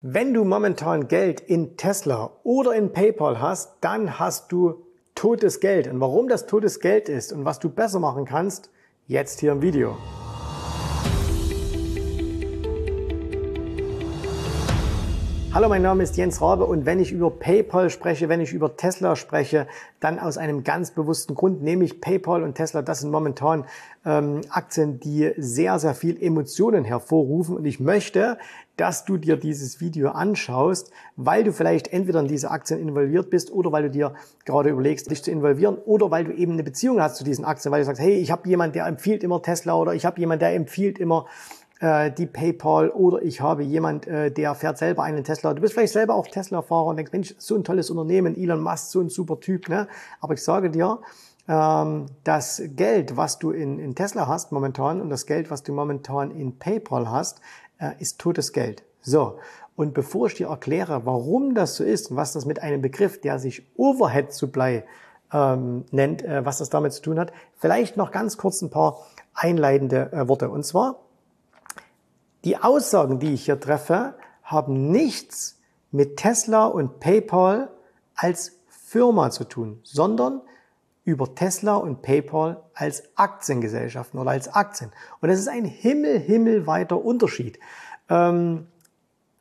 Wenn du momentan Geld in Tesla oder in PayPal hast, dann hast du totes Geld. Und warum das totes Geld ist und was du besser machen kannst, jetzt hier im Video. Hallo, mein Name ist Jens Rabe und wenn ich über PayPal spreche, wenn ich über Tesla spreche, dann aus einem ganz bewussten Grund, nämlich PayPal und Tesla, das sind momentan ähm, Aktien, die sehr, sehr viel Emotionen hervorrufen. Und ich möchte, dass du dir dieses Video anschaust, weil du vielleicht entweder in diese Aktien involviert bist oder weil du dir gerade überlegst, dich zu involvieren oder weil du eben eine Beziehung hast zu diesen Aktien, weil du sagst, hey, ich habe jemand, der empfiehlt immer Tesla oder ich habe jemand, der empfiehlt immer äh, die PayPal oder ich habe jemand, äh, der fährt selber einen Tesla. Du bist vielleicht selber auch Tesla-Fahrer und denkst, Mensch, so ein tolles Unternehmen, Elon Musk, so ein super Typ. Ne? Aber ich sage dir, ähm, das Geld, was du in, in Tesla hast momentan und das Geld, was du momentan in PayPal hast, äh, ist totes Geld. So, und bevor ich dir erkläre, warum das so ist und was das mit einem Begriff, der sich Overhead Supply ähm, nennt, äh, was das damit zu tun hat, vielleicht noch ganz kurz ein paar einleitende äh, Worte. Und zwar, die Aussagen, die ich hier treffe, haben nichts mit Tesla und PayPal als Firma zu tun, sondern über Tesla und PayPal als Aktiengesellschaften oder als Aktien. Und das ist ein himmel, himmelweiter Unterschied. Ähm,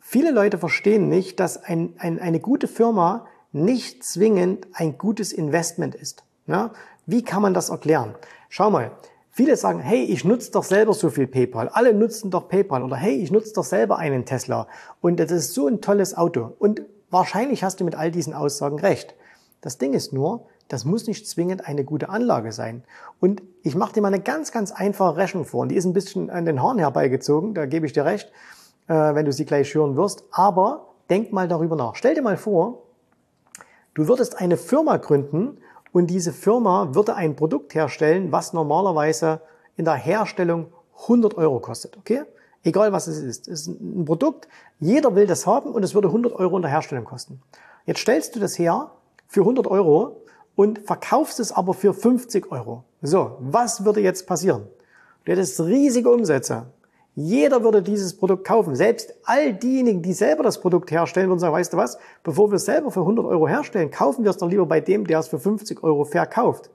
viele Leute verstehen nicht, dass ein, ein, eine gute Firma nicht zwingend ein gutes Investment ist. Ja? Wie kann man das erklären? Schau mal, Viele sagen, hey, ich nutze doch selber so viel PayPal. Alle nutzen doch PayPal. Oder hey, ich nutze doch selber einen Tesla. Und das ist so ein tolles Auto. Und wahrscheinlich hast du mit all diesen Aussagen recht. Das Ding ist nur, das muss nicht zwingend eine gute Anlage sein. Und ich mache dir mal eine ganz, ganz einfache Rechnung vor. Und die ist ein bisschen an den Haaren herbeigezogen, da gebe ich dir recht, äh, wenn du sie gleich hören wirst. Aber denk mal darüber nach. Stell dir mal vor, du würdest eine Firma gründen und diese Firma würde ein Produkt herstellen, was normalerweise in der Herstellung 100 Euro kostet. Okay? Egal was es ist. Es ist ein Produkt, jeder will das haben und es würde 100 Euro in der Herstellung kosten. Jetzt stellst du das her für 100 Euro und verkaufst es aber für 50 Euro. So, was würde jetzt passieren? Du hättest riesige Umsätze. Jeder würde dieses Produkt kaufen. Selbst all diejenigen, die selber das Produkt herstellen, würden sagen, weißt du was, bevor wir es selber für 100 Euro herstellen, kaufen wir es doch lieber bei dem, der es für 50 Euro verkauft.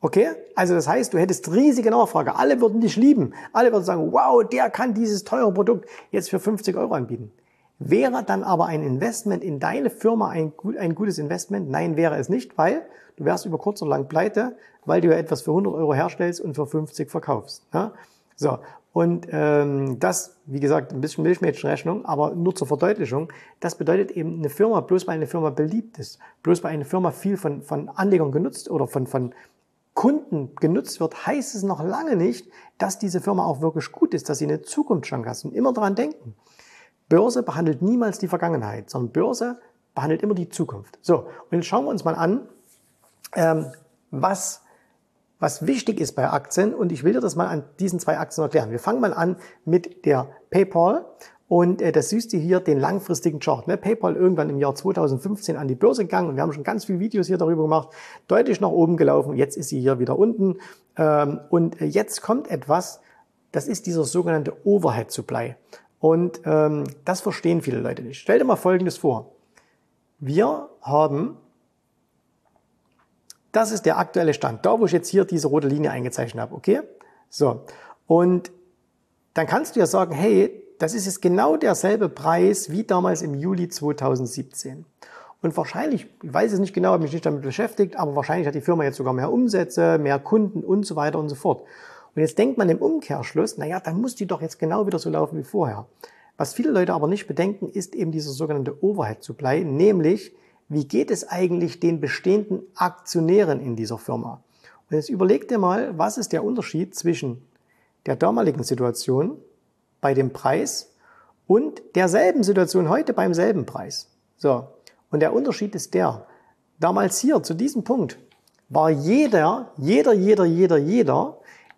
Okay? Also das heißt, du hättest riesige Nachfrage. Alle würden dich lieben. Alle würden sagen, wow, der kann dieses teure Produkt jetzt für 50 Euro anbieten. Wäre dann aber ein Investment in deine Firma ein, ein gutes Investment? Nein, wäre es nicht, weil du wärst über kurz oder lang pleite, weil du ja etwas für 100 Euro herstellst und für 50 verkaufst. Ja? So, und ähm, das, wie gesagt, ein bisschen Milchmädchenrechnung, aber nur zur Verdeutlichung, das bedeutet eben eine Firma, bloß weil eine Firma beliebt ist, bloß weil eine Firma viel von, von Anlegern genutzt oder von, von Kunden genutzt wird, heißt es noch lange nicht, dass diese Firma auch wirklich gut ist, dass sie eine Zukunftschance hat. Und immer daran denken. Börse behandelt niemals die Vergangenheit, sondern Börse behandelt immer die Zukunft. So, und jetzt schauen wir uns mal an, ähm, was was wichtig ist bei Aktien und ich will dir das mal an diesen zwei Aktien erklären. Wir fangen mal an mit der PayPal und äh, das siehst du hier den langfristigen Chart. Ne? PayPal irgendwann im Jahr 2015 an die Börse gegangen und wir haben schon ganz viele Videos hier darüber gemacht, deutlich nach oben gelaufen. Jetzt ist sie hier wieder unten ähm, und äh, jetzt kommt etwas, das ist dieser sogenannte Overhead Supply. Und ähm, das verstehen viele Leute nicht. Stell dir mal Folgendes vor. Wir haben das ist der aktuelle Stand. Da, wo ich jetzt hier diese rote Linie eingezeichnet habe, okay? So. Und dann kannst du ja sagen, hey, das ist jetzt genau derselbe Preis wie damals im Juli 2017. Und wahrscheinlich, ich weiß es nicht genau, habe mich nicht damit beschäftigt, aber wahrscheinlich hat die Firma jetzt sogar mehr Umsätze, mehr Kunden und so weiter und so fort. Und jetzt denkt man im Umkehrschluss, naja, dann muss die doch jetzt genau wieder so laufen wie vorher. Was viele Leute aber nicht bedenken, ist eben dieser sogenannte Overhead Supply, nämlich wie geht es eigentlich den bestehenden Aktionären in dieser Firma? Und jetzt überleg dir mal, was ist der Unterschied zwischen der damaligen Situation bei dem Preis und derselben Situation heute beim selben Preis. So. Und der Unterschied ist der, damals hier zu diesem Punkt war jeder, jeder, jeder, jeder, jeder,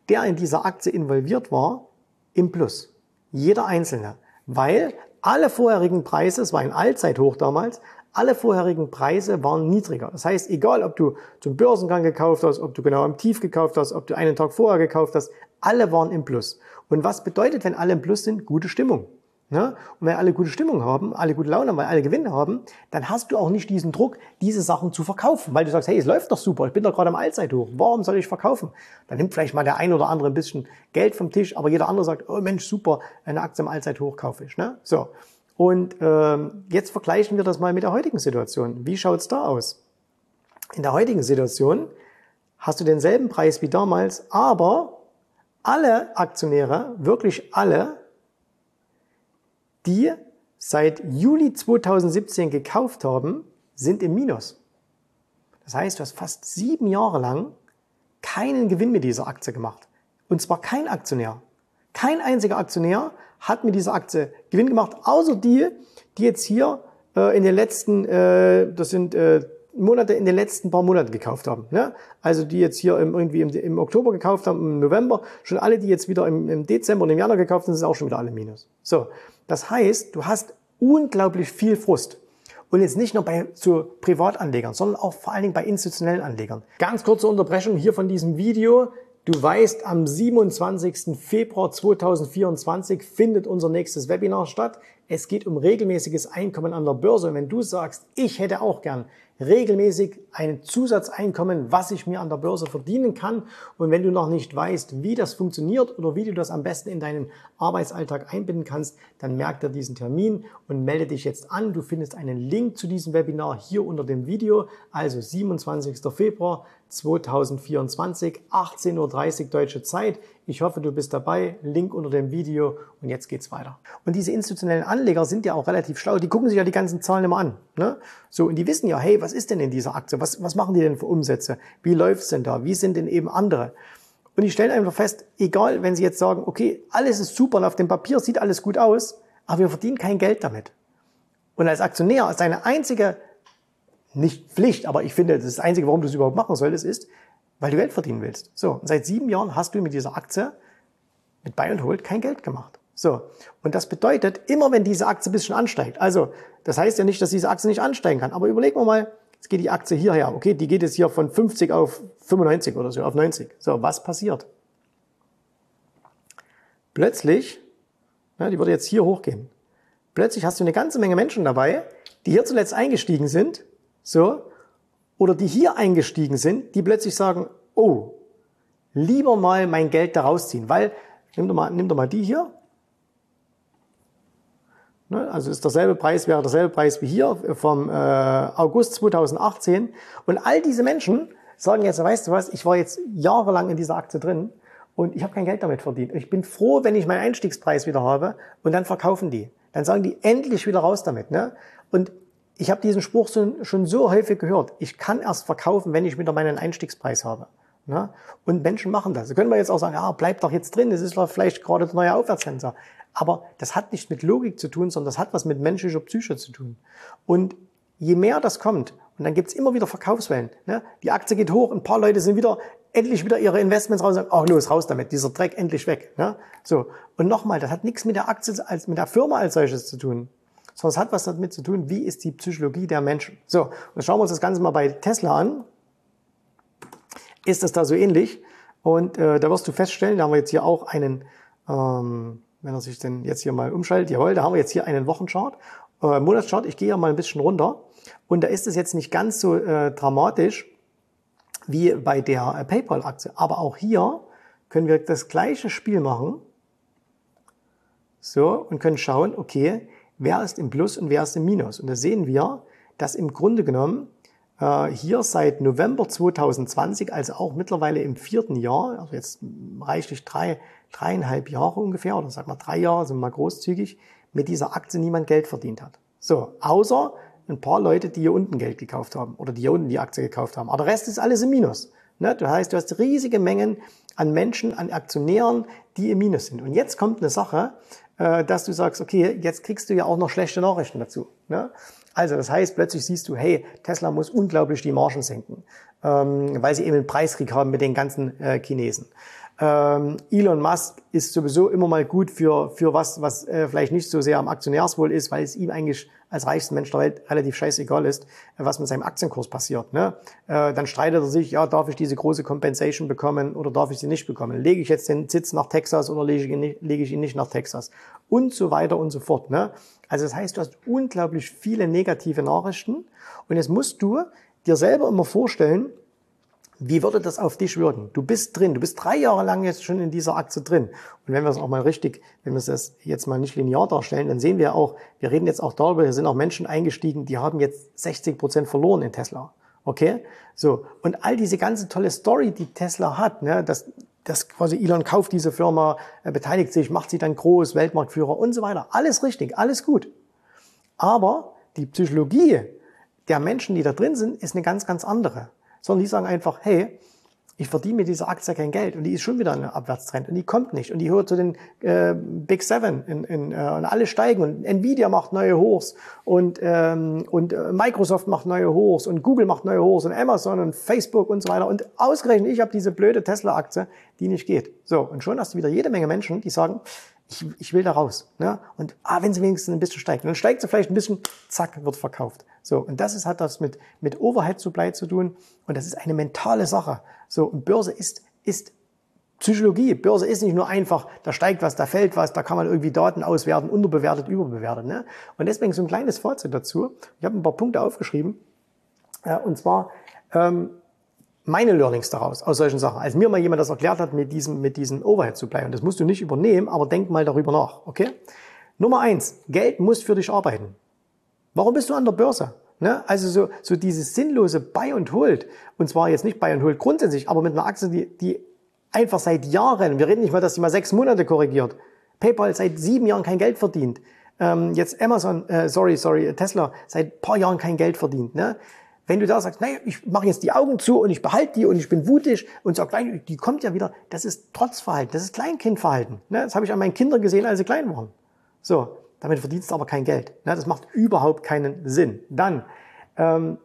der in dieser Aktie involviert war, im Plus. Jeder Einzelne. Weil alle vorherigen Preise, es war ein Allzeithoch damals, alle vorherigen Preise waren niedriger. Das heißt, egal ob du zum Börsengang gekauft hast, ob du genau am Tief gekauft hast, ob du einen Tag vorher gekauft hast, alle waren im Plus. Und was bedeutet, wenn alle im Plus sind? Gute Stimmung. Und wenn alle gute Stimmung haben, alle gute Laune haben, weil alle Gewinne haben, dann hast du auch nicht diesen Druck, diese Sachen zu verkaufen, weil du sagst, hey, es läuft doch super, ich bin doch gerade am Allzeithoch, warum soll ich verkaufen? Dann nimmt vielleicht mal der ein oder andere ein bisschen Geld vom Tisch, aber jeder andere sagt, oh Mensch, super, eine Aktie am Allzeithoch kaufe ich. Ne? So. Und ähm, jetzt vergleichen wir das mal mit der heutigen Situation. Wie schaut's da aus? In der heutigen Situation hast du denselben Preis wie damals, aber alle Aktionäre, wirklich alle, die seit Juli 2017 gekauft haben, sind im Minus. Das heißt, du hast fast sieben Jahre lang keinen Gewinn mit dieser Aktie gemacht. Und zwar kein Aktionär. Kein einziger Aktionär hat mit dieser Aktie Gewinn gemacht, außer die, die jetzt hier äh, in den letzten, äh, das sind äh, Monate in den letzten paar Monaten gekauft haben. Ne? Also die jetzt hier im, irgendwie im, im, Oktober gekauft haben, im November, schon alle, die jetzt wieder im, im Dezember und im Januar gekauft haben, sind auch schon wieder alle Minus. So, das heißt, du hast unglaublich viel Frust. Und jetzt nicht nur bei so Privatanlegern, sondern auch vor allen Dingen bei institutionellen Anlegern. Ganz kurze Unterbrechung hier von diesem Video. Du weißt, am 27. Februar 2024 findet unser nächstes Webinar statt. Es geht um regelmäßiges Einkommen an der Börse. Und wenn du sagst, ich hätte auch gern regelmäßig ein Zusatzeinkommen, was ich mir an der Börse verdienen kann. Und wenn du noch nicht weißt, wie das funktioniert oder wie du das am besten in deinen Arbeitsalltag einbinden kannst, dann merk dir diesen Termin und melde dich jetzt an. Du findest einen Link zu diesem Webinar hier unter dem Video, also 27. Februar 2024, 18.30 Uhr deutsche Zeit. Ich hoffe, du bist dabei. Link unter dem Video und jetzt geht's weiter. Und diese institutionellen Anleger sind ja auch relativ schlau. Die gucken sich ja die ganzen Zahlen immer an. Ne? So, und die wissen ja, hey, was ist denn in dieser Aktie? Was, was machen die denn für Umsätze? Wie läuft's denn da? Wie sind denn eben andere? Und die stellen einfach fest, egal, wenn sie jetzt sagen, okay, alles ist super und auf dem Papier sieht alles gut aus, aber wir verdienen kein Geld damit. Und als Aktionär, als deine einzige, nicht Pflicht, aber ich finde, das, ist das Einzige, warum du es überhaupt machen solltest, ist, weil du Geld verdienen willst. So, und seit sieben Jahren hast du mit dieser Aktie, mit Buy and Hold, kein Geld gemacht. So, und das bedeutet, immer wenn diese Aktie ein bisschen ansteigt, also das heißt ja nicht, dass diese Aktie nicht ansteigen kann, aber überlegen wir mal, jetzt geht die Aktie hierher, okay, die geht jetzt hier von 50 auf 95 oder so, auf 90. So, was passiert? Plötzlich, ja, die würde jetzt hier hochgehen, plötzlich hast du eine ganze Menge Menschen dabei, die hier zuletzt eingestiegen sind, so, oder die hier eingestiegen sind, die plötzlich sagen, oh, lieber mal mein Geld da rausziehen, weil, nimm doch mal, nimm doch mal die hier. Ne, also ist derselbe Preis, wäre derselbe Preis wie hier vom äh, August 2018. Und all diese Menschen sagen jetzt, weißt du was, ich war jetzt jahrelang in dieser Aktie drin und ich habe kein Geld damit verdient. Ich bin froh, wenn ich meinen Einstiegspreis wieder habe und dann verkaufen die. Dann sagen die endlich wieder raus damit. Ne? Und ich habe diesen Spruch schon so häufig gehört. Ich kann erst verkaufen, wenn ich wieder meinen Einstiegspreis habe. Ne? Und Menschen machen das. Sie können wir jetzt auch sagen, ja, bleib doch jetzt drin, das ist vielleicht gerade der neue Aufwärtssensor. Aber das hat nicht mit Logik zu tun, sondern das hat was mit menschlicher Psyche zu tun. Und je mehr das kommt, und dann gibt's immer wieder Verkaufswellen. Ne? Die Aktie geht hoch, ein paar Leute sind wieder endlich wieder ihre Investments raus und sagen, oh los, raus damit, dieser Dreck endlich weg. Ne? So. Und nochmal, das hat nichts mit der Aktie, als mit der Firma als solches zu tun sondern es hat was damit zu tun, wie ist die Psychologie der Menschen. So, und schauen wir uns das Ganze mal bei Tesla an. Ist das da so ähnlich? Und äh, da wirst du feststellen, da haben wir jetzt hier auch einen, ähm, wenn er sich denn jetzt hier mal umschaltet, jawohl, da haben wir jetzt hier einen Wochenchart, äh, Monatschart. Ich gehe ja mal ein bisschen runter und da ist es jetzt nicht ganz so äh, dramatisch wie bei der äh, PayPal-Aktie. Aber auch hier können wir das gleiche Spiel machen. So, und können schauen, okay, wer ist im Plus und wer ist im Minus. Und da sehen wir, dass im Grunde genommen äh, hier seit November 2020, also auch mittlerweile im vierten Jahr, also jetzt reichlich drei, dreieinhalb Jahre ungefähr, oder sag mal drei Jahre, sind mal großzügig, mit dieser Aktie niemand Geld verdient hat. So, außer ein paar Leute, die hier unten Geld gekauft haben oder die hier unten die Aktie gekauft haben. Aber der Rest ist alles im Minus. Ne? Das heißt, du hast riesige Mengen an Menschen, an Aktionären, die im Minus sind. Und jetzt kommt eine Sache, äh, dass du sagst, okay, jetzt kriegst du ja auch noch schlechte Nachrichten dazu. Ne? Also das heißt, plötzlich siehst du, hey, Tesla muss unglaublich die Margen senken, ähm, weil sie eben einen Preiskrieg haben mit den ganzen äh, Chinesen. Ähm, Elon Musk ist sowieso immer mal gut für, für was, was äh, vielleicht nicht so sehr am Aktionärswohl ist, weil es ihm eigentlich als reichsten Mensch der Welt relativ scheißegal ist, was mit seinem Aktienkurs passiert. Ne? Äh, dann streitet er sich, ja, darf ich diese große Compensation bekommen oder darf ich sie nicht bekommen? Lege ich jetzt den Sitz nach Texas oder lege ich ihn nicht, lege ich ihn nicht nach Texas? Und so weiter und so fort. Ne? Also das heißt, du hast unglaublich viele negative Nachrichten und jetzt musst du dir selber immer vorstellen, wie würde das auf dich wirken? Du bist drin, du bist drei Jahre lang jetzt schon in dieser Aktie drin. Und wenn wir es auch mal richtig, wenn wir es jetzt mal nicht linear darstellen, dann sehen wir auch, wir reden jetzt auch darüber, hier sind auch Menschen eingestiegen, die haben jetzt 60 Prozent verloren in Tesla. Okay? So. Und all diese ganze tolle Story, die Tesla hat, ne, dass, dass quasi Elon kauft diese Firma, beteiligt sich, macht sie dann groß, Weltmarktführer und so weiter. Alles richtig, alles gut. Aber die Psychologie der Menschen, die da drin sind, ist eine ganz, ganz andere sondern die sagen einfach, hey, ich verdiene mit dieser Aktie kein Geld und die ist schon wieder eine Abwärtstrend und die kommt nicht und die hört zu den äh, Big Seven in, in, äh, und alle steigen und Nvidia macht neue Hochs und, ähm, und äh, Microsoft macht neue Hochs und Google macht neue Hochs und Amazon und Facebook und so weiter und ausgerechnet ich habe diese blöde Tesla-Aktie, die nicht geht. So und schon hast du wieder jede Menge Menschen, die sagen, ich, ich will da raus. Ne? Und ah, wenn sie wenigstens ein bisschen steigt, dann steigt sie vielleicht ein bisschen, zack, wird verkauft. So, und das ist, hat das mit, mit Overhead Supply zu tun. Und das ist eine mentale Sache. So, und Börse ist, ist Psychologie. Börse ist nicht nur einfach, da steigt was, da fällt was, da kann man irgendwie Daten auswerten, unterbewertet, überbewertet. Ne? Und deswegen so ein kleines Fazit dazu. Ich habe ein paar Punkte aufgeschrieben. Äh, und zwar, ähm, meine Learnings daraus, aus solchen Sachen. Als mir mal jemand das erklärt hat mit diesem, mit diesem Overhead Supply, und das musst du nicht übernehmen, aber denk mal darüber nach, okay? Nummer eins, Geld muss für dich arbeiten. Warum bist du an der Börse? Ne? Also so, so dieses sinnlose Buy und Hold, und zwar jetzt nicht Buy und Hold grundsätzlich, aber mit einer Aktie, die, die einfach seit Jahren, wir reden nicht mal, dass die mal sechs Monate korrigiert, PayPal seit sieben Jahren kein Geld verdient, ähm, jetzt Amazon, äh, sorry, sorry, Tesla seit paar Jahren kein Geld verdient, ne? Wenn du da sagst, naja, ich mache jetzt die Augen zu und ich behalte die und ich bin wutig und sag gleich, die kommt ja wieder, das ist Trotzverhalten, das ist Kleinkindverhalten. Ne? Das habe ich an meinen Kindern gesehen, als sie klein waren. So, damit verdienst du aber kein Geld. Ne? Das macht überhaupt keinen Sinn. Dann, ähm,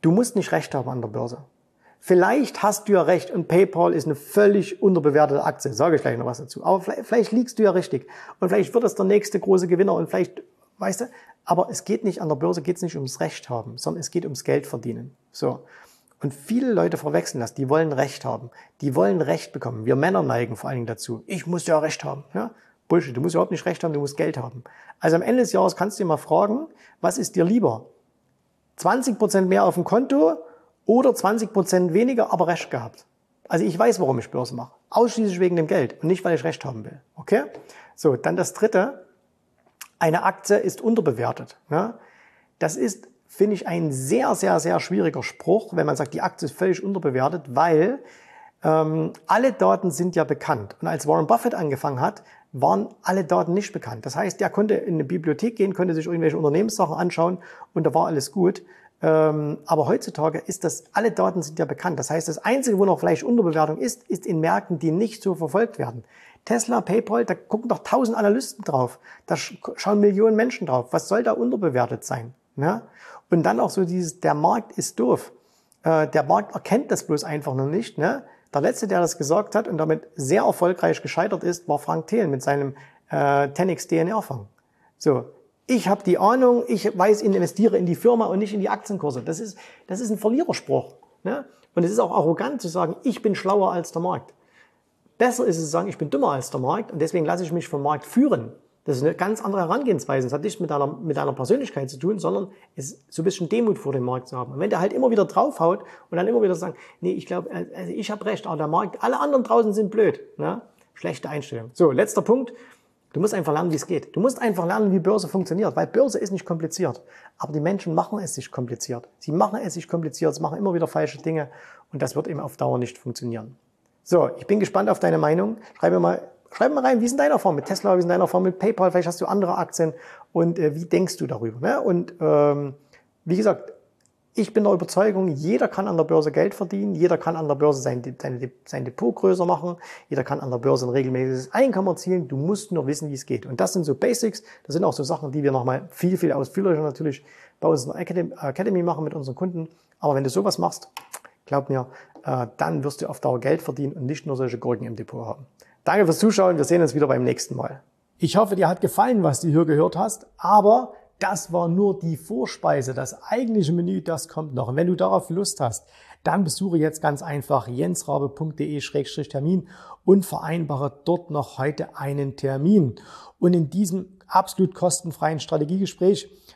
du musst nicht recht haben an der Börse. Vielleicht hast du ja recht und PayPal ist eine völlig unterbewertete Aktie, sage ich gleich noch was dazu. Aber vielleicht, vielleicht liegst du ja richtig und vielleicht wird es der nächste große Gewinner und vielleicht, weißt du, aber es geht nicht, an der Börse geht es nicht ums Recht haben, sondern es geht ums Geld verdienen. So. Und viele Leute verwechseln das. Die wollen Recht haben. Die wollen Recht bekommen. Wir Männer neigen vor allen Dingen dazu. Ich muss ja Recht haben. Ja? Bullshit. Du musst überhaupt nicht Recht haben, du musst Geld haben. Also am Ende des Jahres kannst du dir mal fragen, was ist dir lieber? 20 Prozent mehr auf dem Konto oder 20 Prozent weniger, aber Recht gehabt? Also ich weiß, warum ich Börse mache. Ausschließlich wegen dem Geld und nicht, weil ich Recht haben will. Okay? So, dann das dritte eine Aktie ist unterbewertet. Ne? Das ist, finde ich, ein sehr, sehr, sehr schwieriger Spruch, wenn man sagt, die Aktie ist völlig unterbewertet, weil ähm, alle Daten sind ja bekannt. Und als Warren Buffett angefangen hat, waren alle Daten nicht bekannt. Das heißt, er konnte in eine Bibliothek gehen, konnte sich irgendwelche Unternehmenssachen anschauen und da war alles gut. Ähm, aber heutzutage ist das, alle Daten sind ja bekannt. Das heißt, das Einzige, wo noch vielleicht Unterbewertung ist, ist in Märkten, die nicht so verfolgt werden. Tesla, PayPal, da gucken doch tausend Analysten drauf. Da schauen Millionen Menschen drauf. Was soll da unterbewertet sein? Ne? Und dann auch so dieses, der Markt ist doof. Äh, der Markt erkennt das bloß einfach noch nicht. Ne? Der letzte, der das gesagt hat und damit sehr erfolgreich gescheitert ist, war Frank Thelen mit seinem äh, 10x DNR-Fonds. So, ich habe die Ahnung, ich weiß, ich investiere in die Firma und nicht in die Aktienkurse. Das ist, das ist ein Verliererspruch. Ne? Und es ist auch arrogant zu sagen, ich bin schlauer als der Markt. Besser ist es zu sagen, ich bin dümmer als der Markt und deswegen lasse ich mich vom Markt führen. Das ist eine ganz andere Herangehensweise. Das hat nichts mit deiner, mit deiner Persönlichkeit zu tun, sondern es ist so ein bisschen Demut vor dem Markt zu haben. Und wenn der halt immer wieder draufhaut und dann immer wieder sagt, nee, ich glaube, also ich habe recht, aber der Markt, alle anderen draußen sind blöd. Ne? Schlechte Einstellung. So, letzter Punkt. Du musst einfach lernen, wie es geht. Du musst einfach lernen, wie Börse funktioniert, weil Börse ist nicht kompliziert. Aber die Menschen machen es sich kompliziert. Sie machen es sich kompliziert, sie machen immer wieder falsche Dinge und das wird eben auf Dauer nicht funktionieren. So, ich bin gespannt auf deine Meinung. Schreib mir mal, schreib mir rein, wie ist in deiner Form mit Tesla, wie ist in deiner Form mit PayPal, vielleicht hast du andere Aktien und äh, wie denkst du darüber? Ne? Und ähm, wie gesagt, ich bin der Überzeugung, jeder kann an der Börse Geld verdienen, jeder kann an der Börse sein, sein, sein Depot größer machen, jeder kann an der Börse ein regelmäßiges Einkommen erzielen, du musst nur wissen, wie es geht. Und das sind so Basics, das sind auch so Sachen, die wir nochmal viel, viel ausführlicher natürlich bei uns in der Academy machen mit unseren Kunden. Aber wenn du sowas machst, glaub mir, äh, dann wirst du auf Dauer Geld verdienen und nicht nur solche Gurken im Depot haben. Danke fürs Zuschauen. Wir sehen uns wieder beim nächsten Mal. Ich hoffe, dir hat gefallen, was du hier gehört hast, aber das war nur die Vorspeise. Das eigentliche Menü, das kommt noch. Und wenn du darauf Lust hast, dann besuche jetzt ganz einfach jensrabe.de-termin und vereinbare dort noch heute einen Termin. Und in diesem absolut kostenfreien Strategiegespräch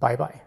Bye bye.